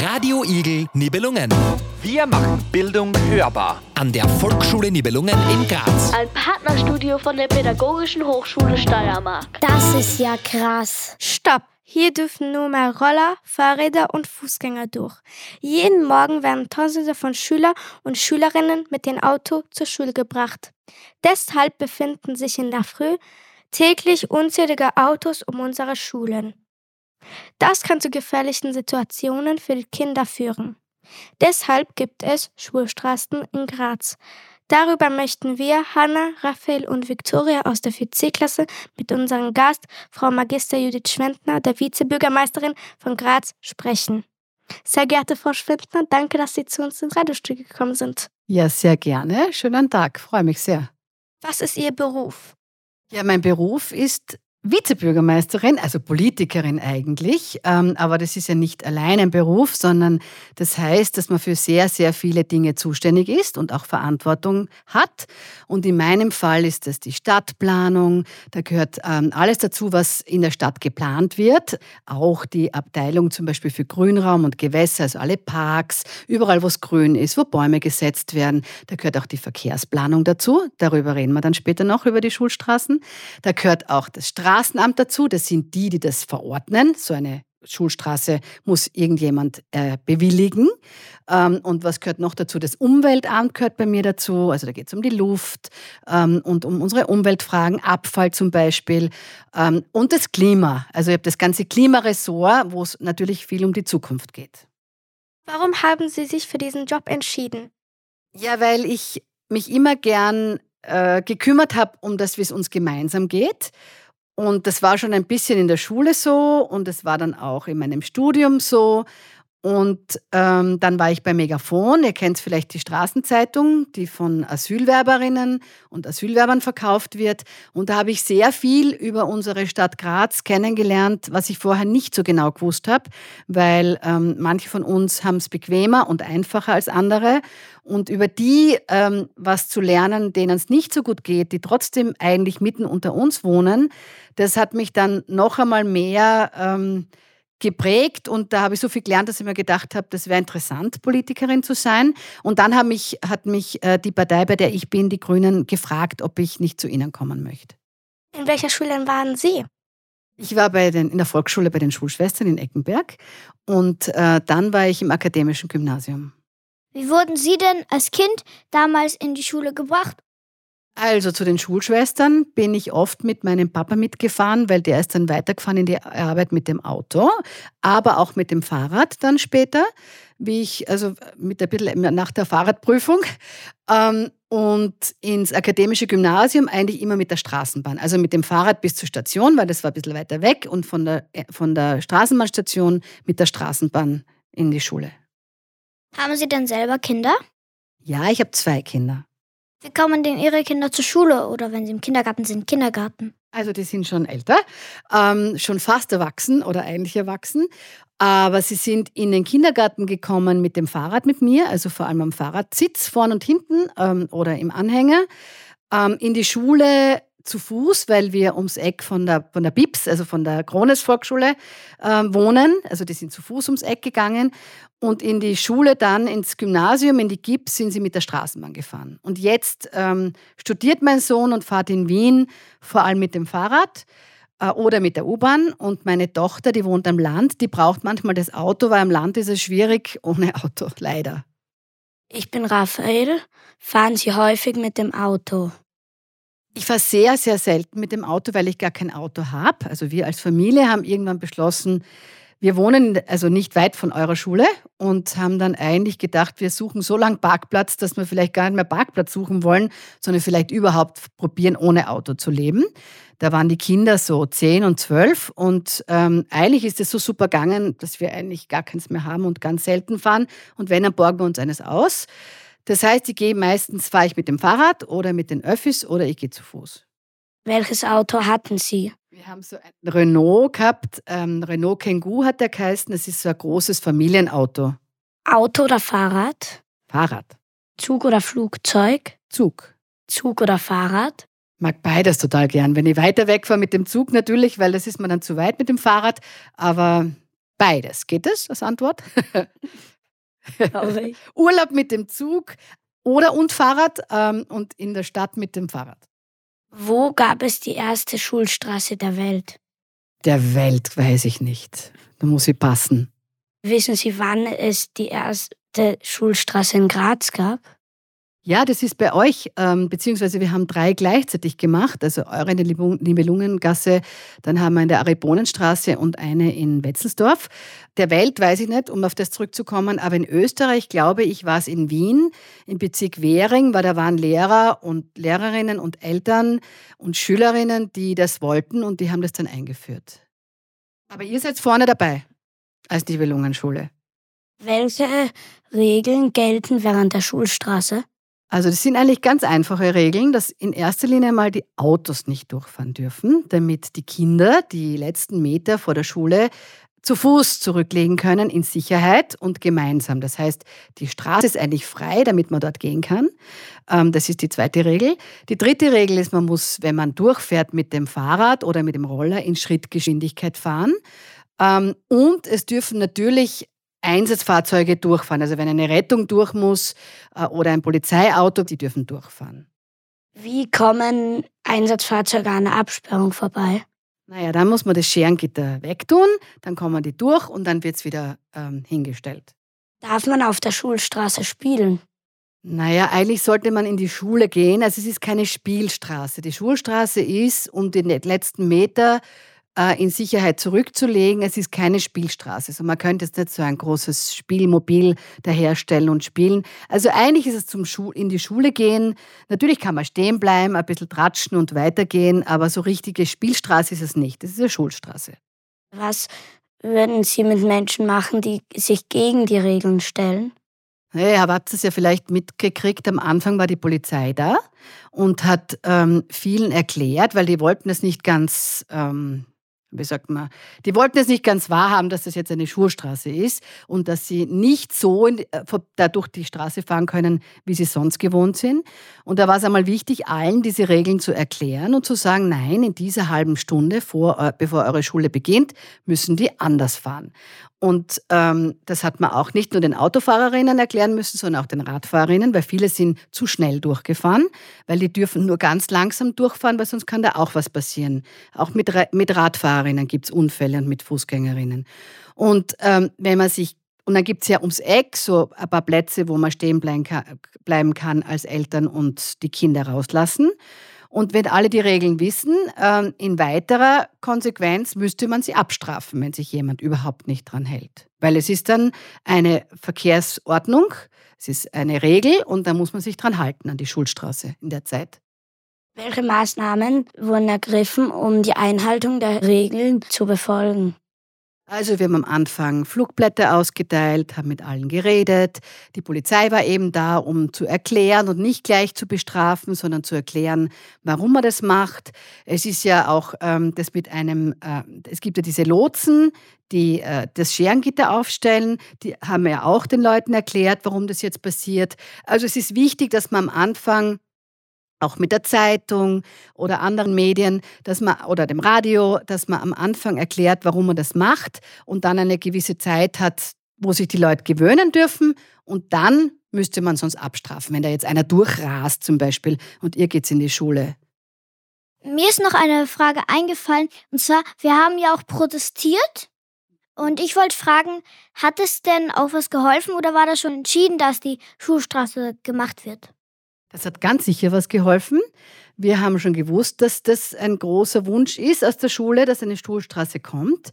Radio Igel Nibelungen. Wir machen Bildung hörbar. An der Volksschule Nibelungen in Graz. Ein Partnerstudio von der Pädagogischen Hochschule Steiermark. Das ist ja krass. Stopp! Hier dürfen nur mehr Roller, Fahrräder und Fußgänger durch. Jeden Morgen werden Tausende von Schüler und Schülerinnen mit dem Auto zur Schule gebracht. Deshalb befinden sich in der Früh täglich unzählige Autos um unsere Schulen. Das kann zu gefährlichen Situationen für die Kinder führen. Deshalb gibt es Schulstraßen in Graz. Darüber möchten wir, Hanna, Raphael und Viktoria aus der 4C-Klasse mit unserem Gast, Frau Magister Judith Schwendner, der Vizebürgermeisterin von Graz, sprechen. Sehr geehrte Frau Schwendner, danke, dass Sie zu uns ins Radiostudio gekommen sind. Ja, sehr gerne. Schönen Tag. Freue mich sehr. Was ist Ihr Beruf? Ja, mein Beruf ist Vizebürgermeisterin, also Politikerin eigentlich, ähm, aber das ist ja nicht allein ein Beruf, sondern das heißt, dass man für sehr, sehr viele Dinge zuständig ist und auch Verantwortung hat. Und in meinem Fall ist das die Stadtplanung, da gehört ähm, alles dazu, was in der Stadt geplant wird, auch die Abteilung zum Beispiel für Grünraum und Gewässer, also alle Parks, überall, wo es grün ist, wo Bäume gesetzt werden. Da gehört auch die Verkehrsplanung dazu, darüber reden wir dann später noch, über die Schulstraßen. Da gehört auch das Straßen Straßenamt dazu. Das sind die, die das verordnen. So eine Schulstraße muss irgendjemand äh, bewilligen. Ähm, und was gehört noch dazu? Das Umweltamt gehört bei mir dazu. Also da geht es um die Luft ähm, und um unsere Umweltfragen, Abfall zum Beispiel ähm, und das Klima. Also ich habe das ganze Klimaressort, wo es natürlich viel um die Zukunft geht. Warum haben Sie sich für diesen Job entschieden? Ja, weil ich mich immer gern äh, gekümmert habe um das, wie es uns gemeinsam geht. Und das war schon ein bisschen in der Schule so und es war dann auch in meinem Studium so. Und ähm, dann war ich bei Megafon. Ihr kennt vielleicht die Straßenzeitung, die von Asylwerberinnen und Asylwerbern verkauft wird. Und da habe ich sehr viel über unsere Stadt Graz kennengelernt, was ich vorher nicht so genau gewusst habe, weil ähm, manche von uns haben es bequemer und einfacher als andere. Und über die ähm, was zu lernen, denen es nicht so gut geht, die trotzdem eigentlich mitten unter uns wohnen, das hat mich dann noch einmal mehr ähm, geprägt und da habe ich so viel gelernt, dass ich mir gedacht habe, das wäre interessant, Politikerin zu sein. Und dann hat mich, hat mich äh, die Partei, bei der ich bin, die Grünen, gefragt, ob ich nicht zu ihnen kommen möchte. In welcher Schule waren Sie? Ich war bei den, in der Volksschule bei den Schulschwestern in Eckenberg und äh, dann war ich im akademischen Gymnasium. Wie wurden Sie denn als Kind damals in die Schule gebracht? Also zu den Schulschwestern bin ich oft mit meinem Papa mitgefahren, weil der ist dann weitergefahren in die Arbeit mit dem Auto, aber auch mit dem Fahrrad dann später, wie ich, also mit ein bisschen nach der Fahrradprüfung. Ähm, und ins akademische Gymnasium eigentlich immer mit der Straßenbahn. Also mit dem Fahrrad bis zur Station, weil das war ein bisschen weiter weg und von der, von der Straßenbahnstation mit der Straßenbahn in die Schule. Haben Sie denn selber Kinder? Ja, ich habe zwei Kinder. Wie kommen denn Ihre Kinder zur Schule oder wenn sie im Kindergarten sind, Kindergarten? Also die sind schon älter, ähm, schon fast erwachsen oder eigentlich erwachsen. Aber sie sind in den Kindergarten gekommen mit dem Fahrrad mit mir, also vor allem am Fahrradsitz vorn und hinten ähm, oder im Anhänger. Ähm, in die Schule zu Fuß, weil wir ums Eck von der, von der BIPS, also von der Krones Volksschule, äh, wohnen. Also die sind zu Fuß ums Eck gegangen. Und in die Schule dann, ins Gymnasium, in die GIPS, sind sie mit der Straßenbahn gefahren. Und jetzt ähm, studiert mein Sohn und fährt in Wien vor allem mit dem Fahrrad äh, oder mit der U-Bahn. Und meine Tochter, die wohnt am Land, die braucht manchmal das Auto, weil am Land ist es schwierig ohne Auto, leider. Ich bin Raphael. Fahren Sie häufig mit dem Auto? Ich fahre sehr, sehr selten mit dem Auto, weil ich gar kein Auto habe. Also wir als Familie haben irgendwann beschlossen, wir wohnen also nicht weit von eurer Schule und haben dann eigentlich gedacht, wir suchen so lange Parkplatz, dass wir vielleicht gar nicht mehr Parkplatz suchen wollen, sondern vielleicht überhaupt probieren, ohne Auto zu leben. Da waren die Kinder so zehn und zwölf und ähm, eigentlich ist es so super gegangen, dass wir eigentlich gar keins mehr haben und ganz selten fahren. Und wenn, dann borgen wir uns eines aus. Das heißt, ich gehe meistens, fahre ich mit dem Fahrrad oder mit den Öffis oder ich gehe zu Fuß. Welches Auto hatten Sie? Wir haben so ein Renault gehabt. Ähm, Renault Kangoo hat der geheißen. Das ist so ein großes Familienauto. Auto oder Fahrrad? Fahrrad. Zug oder Flugzeug? Zug. Zug oder Fahrrad? Mag beides total gern. Wenn ich weiter weg fahre mit dem Zug natürlich, weil das ist mir dann zu weit mit dem Fahrrad. Aber beides. Geht es als Antwort? Urlaub mit dem Zug oder und Fahrrad ähm, und in der Stadt mit dem Fahrrad. Wo gab es die erste Schulstraße der Welt? Der Welt weiß ich nicht. Da muss ich passen. Wissen Sie, wann es die erste Schulstraße in Graz gab? Ja, das ist bei euch, ähm, beziehungsweise wir haben drei gleichzeitig gemacht, also eure in der Nibelungengasse, dann haben wir in der Aribonenstraße und eine in Wetzelsdorf. Der Welt weiß ich nicht, um auf das zurückzukommen, aber in Österreich, glaube ich, war es in Wien, im Bezirk Währing, weil da waren Lehrer und Lehrerinnen und Eltern und Schülerinnen, die das wollten und die haben das dann eingeführt. Aber ihr seid vorne dabei als Nibelungenschule. Welche Regeln gelten während der Schulstraße? Also das sind eigentlich ganz einfache Regeln, dass in erster Linie mal die Autos nicht durchfahren dürfen, damit die Kinder die letzten Meter vor der Schule zu Fuß zurücklegen können in Sicherheit und gemeinsam. Das heißt, die Straße ist eigentlich frei, damit man dort gehen kann. Ähm, das ist die zweite Regel. Die dritte Regel ist, man muss, wenn man durchfährt mit dem Fahrrad oder mit dem Roller, in Schrittgeschwindigkeit fahren. Ähm, und es dürfen natürlich Einsatzfahrzeuge durchfahren. Also wenn eine Rettung durch muss äh, oder ein Polizeiauto, die dürfen durchfahren. Wie kommen Einsatzfahrzeuge an der Absperrung vorbei? Naja, dann muss man das Scherengitter wegtun, dann kommen die durch und dann wird es wieder ähm, hingestellt. Darf man auf der Schulstraße spielen? Naja, eigentlich sollte man in die Schule gehen. Also es ist keine Spielstraße. Die Schulstraße ist um den letzten Meter in Sicherheit zurückzulegen. Es ist keine Spielstraße. Also man könnte jetzt nicht so ein großes Spielmobil daherstellen und spielen. Also eigentlich ist es zum Schu in die Schule gehen. Natürlich kann man stehen bleiben, ein bisschen tratschen und weitergehen, aber so richtige Spielstraße ist es nicht. Das ist eine Schulstraße. Was würden Sie mit Menschen machen, die sich gegen die Regeln stellen? Ja, aber habt es ja vielleicht mitgekriegt, am Anfang war die Polizei da und hat ähm, vielen erklärt, weil die wollten es nicht ganz ähm, wie sagt man, die wollten es nicht ganz wahrhaben, dass das jetzt eine Schulstraße ist und dass sie nicht so in, äh, dadurch die Straße fahren können, wie sie sonst gewohnt sind. Und da war es einmal wichtig, allen diese Regeln zu erklären und zu sagen, nein, in dieser halben Stunde, vor, äh, bevor eure Schule beginnt, müssen die anders fahren. Und ähm, das hat man auch nicht nur den Autofahrerinnen erklären müssen, sondern auch den Radfahrerinnen, weil viele sind zu schnell durchgefahren, weil die dürfen nur ganz langsam durchfahren, weil sonst kann da auch was passieren. Auch mit, mit Radfahrerinnen gibt es Unfälle und mit Fußgängerinnen. Und ähm, wenn man sich und dann gibt es ja ums Eck so ein paar Plätze, wo man stehen bleiben kann als Eltern und die Kinder rauslassen. Und wenn alle die Regeln wissen, ähm, in weiterer Konsequenz müsste man sie abstrafen, wenn sich jemand überhaupt nicht dran hält. Weil es ist dann eine Verkehrsordnung, es ist eine Regel und da muss man sich dran halten an die Schulstraße in der Zeit. Welche Maßnahmen wurden ergriffen, um die Einhaltung der Regeln zu befolgen? Also wir haben am Anfang Flugblätter ausgeteilt, haben mit allen geredet. Die Polizei war eben da, um zu erklären und nicht gleich zu bestrafen, sondern zu erklären, warum man das macht. Es ist ja auch ähm, das mit einem, äh, es gibt ja diese Lotsen, die äh, das Scherengitter aufstellen. Die haben ja auch den Leuten erklärt, warum das jetzt passiert. Also es ist wichtig, dass man am Anfang auch mit der Zeitung oder anderen Medien, dass man oder dem Radio, dass man am Anfang erklärt, warum man das macht und dann eine gewisse Zeit hat, wo sich die Leute gewöhnen dürfen und dann müsste man sonst abstrafen, wenn da jetzt einer durchrast zum Beispiel und ihr geht's in die Schule. Mir ist noch eine Frage eingefallen und zwar, wir haben ja auch protestiert und ich wollte fragen, hat es denn auch was geholfen oder war das schon entschieden, dass die Schulstraße gemacht wird? Das hat ganz sicher was geholfen. Wir haben schon gewusst, dass das ein großer Wunsch ist aus der Schule, dass eine Schulstraße kommt.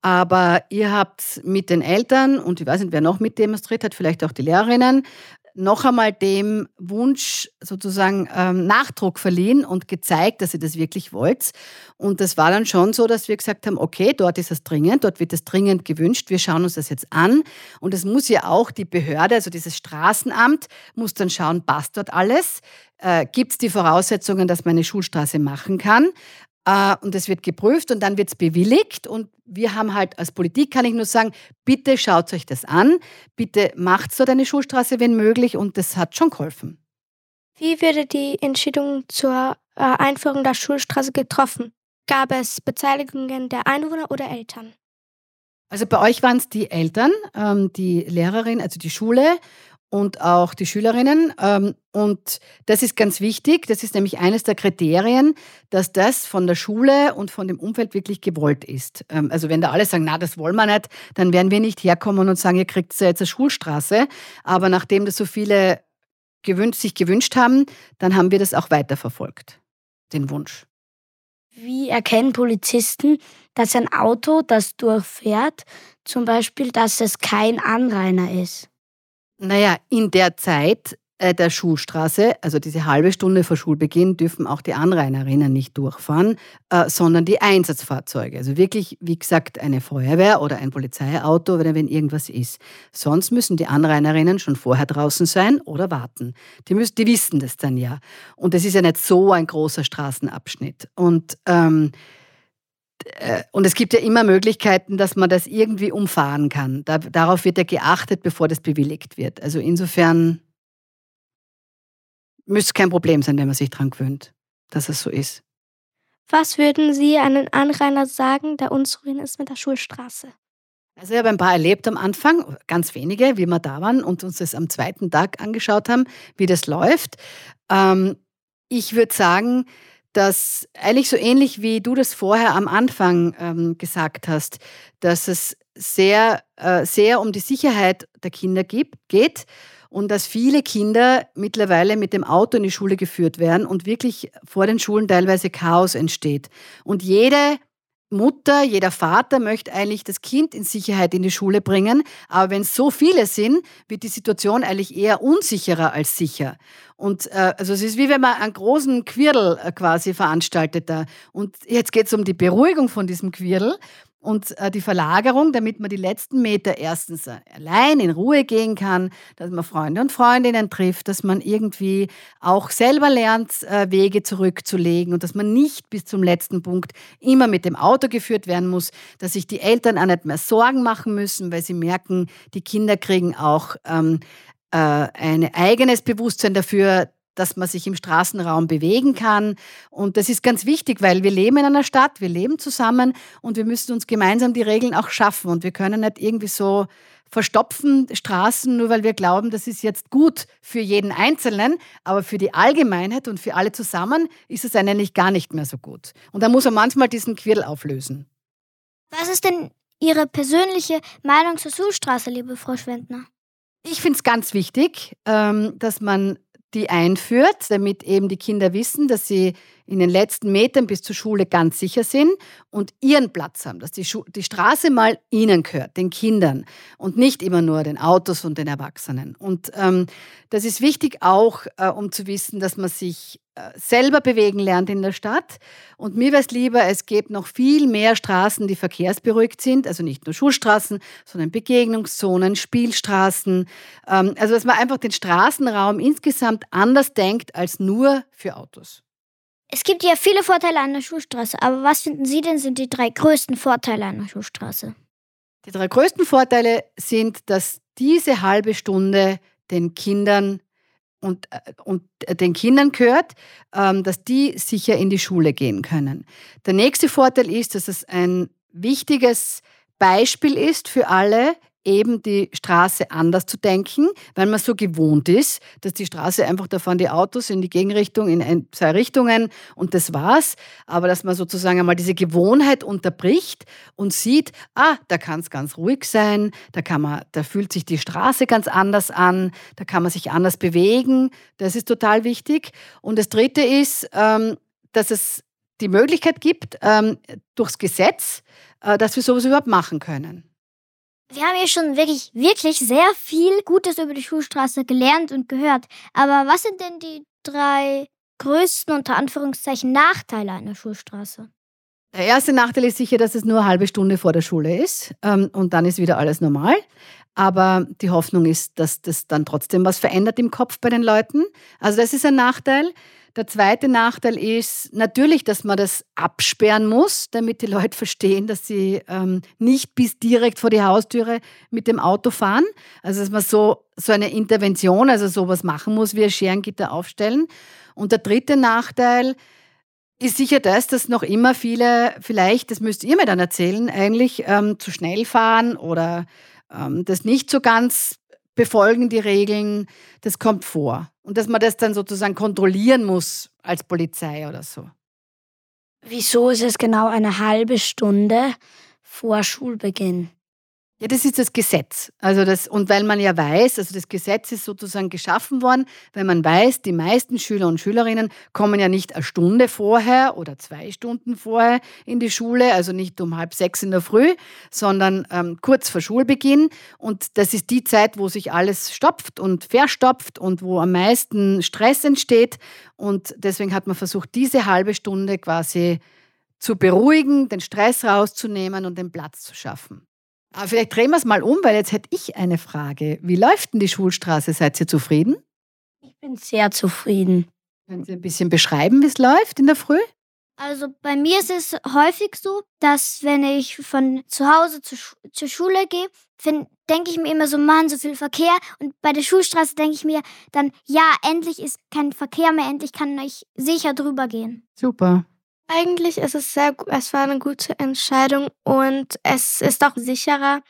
Aber ihr habt mit den Eltern und ich weiß nicht, wer noch mit demonstriert hat, vielleicht auch die Lehrerinnen, noch einmal dem Wunsch sozusagen ähm, Nachdruck verliehen und gezeigt, dass ihr das wirklich wollt. Und das war dann schon so, dass wir gesagt haben, okay, dort ist es dringend, dort wird es dringend gewünscht, wir schauen uns das jetzt an. Und es muss ja auch die Behörde, also dieses Straßenamt, muss dann schauen, passt dort alles? Äh, Gibt es die Voraussetzungen, dass man eine Schulstraße machen kann? Äh, und es wird geprüft und dann wird es bewilligt. Und wir haben halt als Politik, kann ich nur sagen, bitte schaut euch das an, bitte macht so eine Schulstraße, wenn möglich. Und das hat schon geholfen. Wie wurde die Entscheidung zur äh, Einführung der Schulstraße getroffen? Gab es Beteiligungen der Einwohner oder Eltern? Also bei euch waren es die Eltern, ähm, die Lehrerin, also die Schule und auch die Schülerinnen. Ähm, und das ist ganz wichtig. Das ist nämlich eines der Kriterien, dass das von der Schule und von dem Umfeld wirklich gewollt ist. Ähm, also wenn da alle sagen, na, das wollen wir nicht, dann werden wir nicht herkommen und sagen, ihr kriegt jetzt eine Schulstraße. Aber nachdem das so viele gewünscht, sich gewünscht haben, dann haben wir das auch weiterverfolgt, den Wunsch. Wie erkennen Polizisten, dass ein Auto, das durchfährt, zum Beispiel, dass es kein Anrainer ist? Naja, in der Zeit äh, der Schulstraße, also diese halbe Stunde vor Schulbeginn, dürfen auch die Anrainerinnen nicht durchfahren, äh, sondern die Einsatzfahrzeuge. Also wirklich, wie gesagt, eine Feuerwehr oder ein Polizeiauto, oder wenn irgendwas ist. Sonst müssen die Anrainerinnen schon vorher draußen sein oder warten. Die, müssen, die wissen das dann ja. Und es ist ja nicht so ein großer Straßenabschnitt. Und ähm, äh, und es gibt ja immer Möglichkeiten, dass man das irgendwie umfahren kann. Da, darauf wird ja geachtet, bevor das bewilligt wird. Also insofern müsste kein Problem sein, wenn man sich daran gewöhnt, dass es so ist. Was würden Sie einem Anrainer sagen, der unzufrieden ist mit der Schulstraße? Also ich habe ein paar erlebt am Anfang, ganz wenige, wie wir da waren und uns das am zweiten Tag angeschaut haben, wie das läuft. Ähm, ich würde sagen, dass eigentlich so ähnlich wie du das vorher am Anfang ähm, gesagt hast, dass es sehr, äh, sehr um die Sicherheit der Kinder gibt, geht und dass viele Kinder mittlerweile mit dem Auto in die Schule geführt werden und wirklich vor den Schulen teilweise Chaos entsteht. Und jede Mutter, jeder Vater möchte eigentlich das Kind in Sicherheit in die Schule bringen, aber wenn es so viele sind, wird die Situation eigentlich eher unsicherer als sicher. Und äh, also es ist wie wenn man einen großen Quirl äh, quasi veranstaltet da. Und jetzt geht es um die Beruhigung von diesem Quirl und äh, die Verlagerung, damit man die letzten Meter erstens allein in Ruhe gehen kann, dass man Freunde und Freundinnen trifft, dass man irgendwie auch selber lernt, äh, Wege zurückzulegen und dass man nicht bis zum letzten Punkt immer mit dem Auto geführt werden muss, dass sich die Eltern auch nicht mehr Sorgen machen müssen, weil sie merken, die Kinder kriegen auch ähm, äh, ein eigenes Bewusstsein dafür, dass man sich im Straßenraum bewegen kann. Und das ist ganz wichtig, weil wir leben in einer Stadt, wir leben zusammen und wir müssen uns gemeinsam die Regeln auch schaffen. Und wir können nicht irgendwie so verstopfen Straßen, nur weil wir glauben, das ist jetzt gut für jeden Einzelnen, aber für die Allgemeinheit und für alle zusammen ist es eigentlich gar nicht mehr so gut. Und da muss man manchmal diesen Quirl auflösen. Was ist denn Ihre persönliche Meinung zur Schulstraße, liebe Frau Schwendner? Ich finde es ganz wichtig, ähm, dass man die einführt, damit eben die Kinder wissen, dass sie in den letzten Metern bis zur Schule ganz sicher sind und ihren Platz haben, dass die, Schu die Straße mal ihnen gehört, den Kindern und nicht immer nur den Autos und den Erwachsenen. Und ähm, das ist wichtig auch, äh, um zu wissen, dass man sich selber bewegen lernt in der Stadt. Und mir wäre es lieber, es gäbe noch viel mehr Straßen, die verkehrsberuhigt sind, also nicht nur Schulstraßen, sondern Begegnungszonen, Spielstraßen. Ähm, also dass man einfach den Straßenraum insgesamt anders denkt als nur für Autos. Es gibt ja viele Vorteile an der Schulstraße, aber was finden Sie denn sind die drei größten Vorteile an der Schulstraße? Die drei größten Vorteile sind, dass diese halbe Stunde den Kindern und, äh, und den Kindern gehört, ähm, dass die sicher in die Schule gehen können. Der nächste Vorteil ist, dass es ein wichtiges Beispiel ist für alle, eben die Straße anders zu denken, weil man so gewohnt ist, dass die Straße einfach, da fahren die Autos in die Gegenrichtung, in ein, zwei Richtungen und das war's. Aber dass man sozusagen einmal diese Gewohnheit unterbricht und sieht, ah, da kann es ganz ruhig sein, da kann man, da fühlt sich die Straße ganz anders an, da kann man sich anders bewegen. Das ist total wichtig. Und das dritte ist, ähm, dass es die Möglichkeit gibt, ähm, durchs Gesetz, äh, dass wir sowas überhaupt machen können. Wir haben hier schon wirklich, wirklich sehr viel Gutes über die Schulstraße gelernt und gehört. Aber was sind denn die drei größten, unter Anführungszeichen, Nachteile einer Schulstraße? Der erste Nachteil ist sicher, dass es nur eine halbe Stunde vor der Schule ist ähm, und dann ist wieder alles normal. Aber die Hoffnung ist, dass das dann trotzdem was verändert im Kopf bei den Leuten. Also das ist ein Nachteil. Der zweite Nachteil ist natürlich, dass man das absperren muss, damit die Leute verstehen, dass sie ähm, nicht bis direkt vor die Haustüre mit dem Auto fahren. Also dass man so, so eine Intervention, also sowas machen muss, wie ein Scherengitter aufstellen. Und der dritte Nachteil, ist sicher das, dass noch immer viele, vielleicht, das müsst ihr mir dann erzählen, eigentlich ähm, zu schnell fahren oder ähm, das nicht so ganz befolgen, die Regeln. Das kommt vor. Und dass man das dann sozusagen kontrollieren muss als Polizei oder so. Wieso ist es genau eine halbe Stunde vor Schulbeginn? Ja, das ist das Gesetz. Also das, und weil man ja weiß, also das Gesetz ist sozusagen geschaffen worden, weil man weiß, die meisten Schüler und Schülerinnen kommen ja nicht eine Stunde vorher oder zwei Stunden vorher in die Schule, also nicht um halb sechs in der Früh, sondern ähm, kurz vor Schulbeginn. Und das ist die Zeit, wo sich alles stopft und verstopft und wo am meisten Stress entsteht. Und deswegen hat man versucht, diese halbe Stunde quasi zu beruhigen, den Stress rauszunehmen und den Platz zu schaffen. Aber vielleicht drehen wir es mal um, weil jetzt hätte ich eine Frage. Wie läuft denn die Schulstraße? Seid ihr zufrieden? Ich bin sehr zufrieden. Können Sie ein bisschen beschreiben, wie es läuft in der Früh? Also bei mir ist es häufig so, dass wenn ich von zu Hause zu, zur Schule gehe, denke ich mir immer so, Mann, so viel Verkehr. Und bei der Schulstraße denke ich mir dann, ja, endlich ist kein Verkehr mehr, endlich kann ich sicher drüber gehen. Super. Eigentlich ist es sehr, es war eine gute Entscheidung und es ist auch sicherer,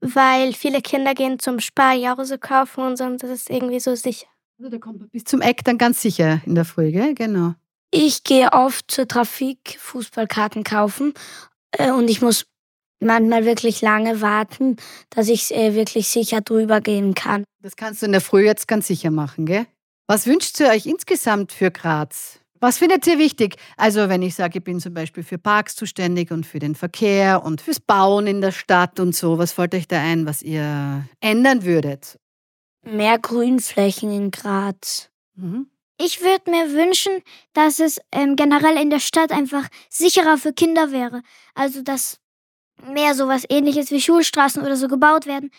weil viele Kinder gehen zum Sparjause kaufen und so und das ist irgendwie so sicher. Also da kommt man bis zum Eck dann ganz sicher in der Früh, gell? Genau. Ich gehe oft zur Trafik Fußballkarten kaufen äh, und ich muss manchmal wirklich lange warten, dass ich äh, wirklich sicher drüber gehen kann. Das kannst du in der Früh jetzt ganz sicher machen, gell? Was wünscht ihr euch insgesamt für Graz? Was findet ihr wichtig? Also wenn ich sage, ich bin zum Beispiel für Parks zuständig und für den Verkehr und fürs Bauen in der Stadt und so, was fällt euch da ein, was ihr ändern würdet? Mehr Grünflächen in Graz. Mhm. Ich würde mir wünschen, dass es ähm, generell in der Stadt einfach sicherer für Kinder wäre. Also dass mehr sowas ähnliches wie Schulstraßen oder so gebaut werden.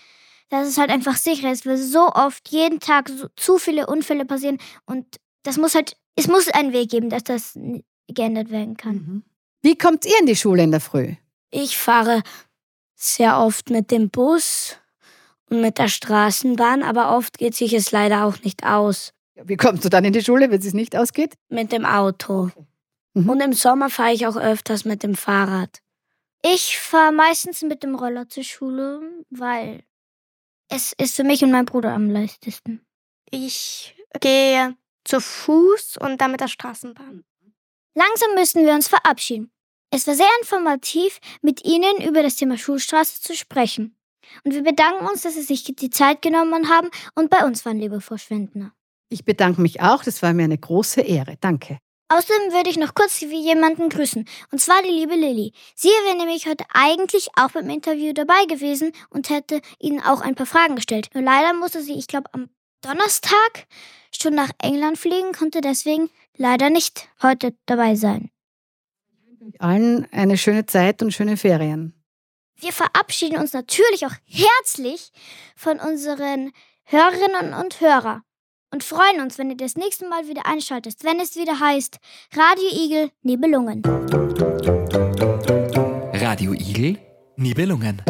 Dass es halt einfach sicher ist, weil so oft jeden Tag so, zu viele Unfälle passieren und das muss halt es muss einen Weg geben, dass das geändert werden kann. Mhm. Wie kommt ihr in die Schule in der Früh? Ich fahre sehr oft mit dem Bus und mit der Straßenbahn, aber oft geht sich es leider auch nicht aus. Wie kommst du dann in die Schule, wenn es nicht ausgeht? Mit dem Auto. Mhm. Und im Sommer fahre ich auch öfters mit dem Fahrrad. Ich fahre meistens mit dem Roller zur Schule, weil es ist für mich und meinen Bruder am leichtesten. Ich gehe zu Fuß und dann mit der Straßenbahn. Langsam müssen wir uns verabschieden. Es war sehr informativ, mit Ihnen über das Thema Schulstraße zu sprechen. Und wir bedanken uns, dass Sie sich die Zeit genommen haben und bei uns waren, liebe Frau Schwendner. Ich bedanke mich auch, das war mir eine große Ehre. Danke. Außerdem würde ich noch kurz jemanden grüßen, und zwar die liebe Lilly. Sie wäre nämlich heute eigentlich auch beim Interview dabei gewesen und hätte Ihnen auch ein paar Fragen gestellt. Nur leider musste sie, ich glaube, am Donnerstag schon nach England fliegen, konnte deswegen leider nicht heute dabei sein. Allen eine schöne Zeit und schöne Ferien. Wir verabschieden uns natürlich auch herzlich von unseren Hörerinnen und Hörern und freuen uns, wenn ihr das nächste Mal wieder einschaltet, wenn es wieder heißt Radio Igel Nibelungen. Radio Igel Nibelungen.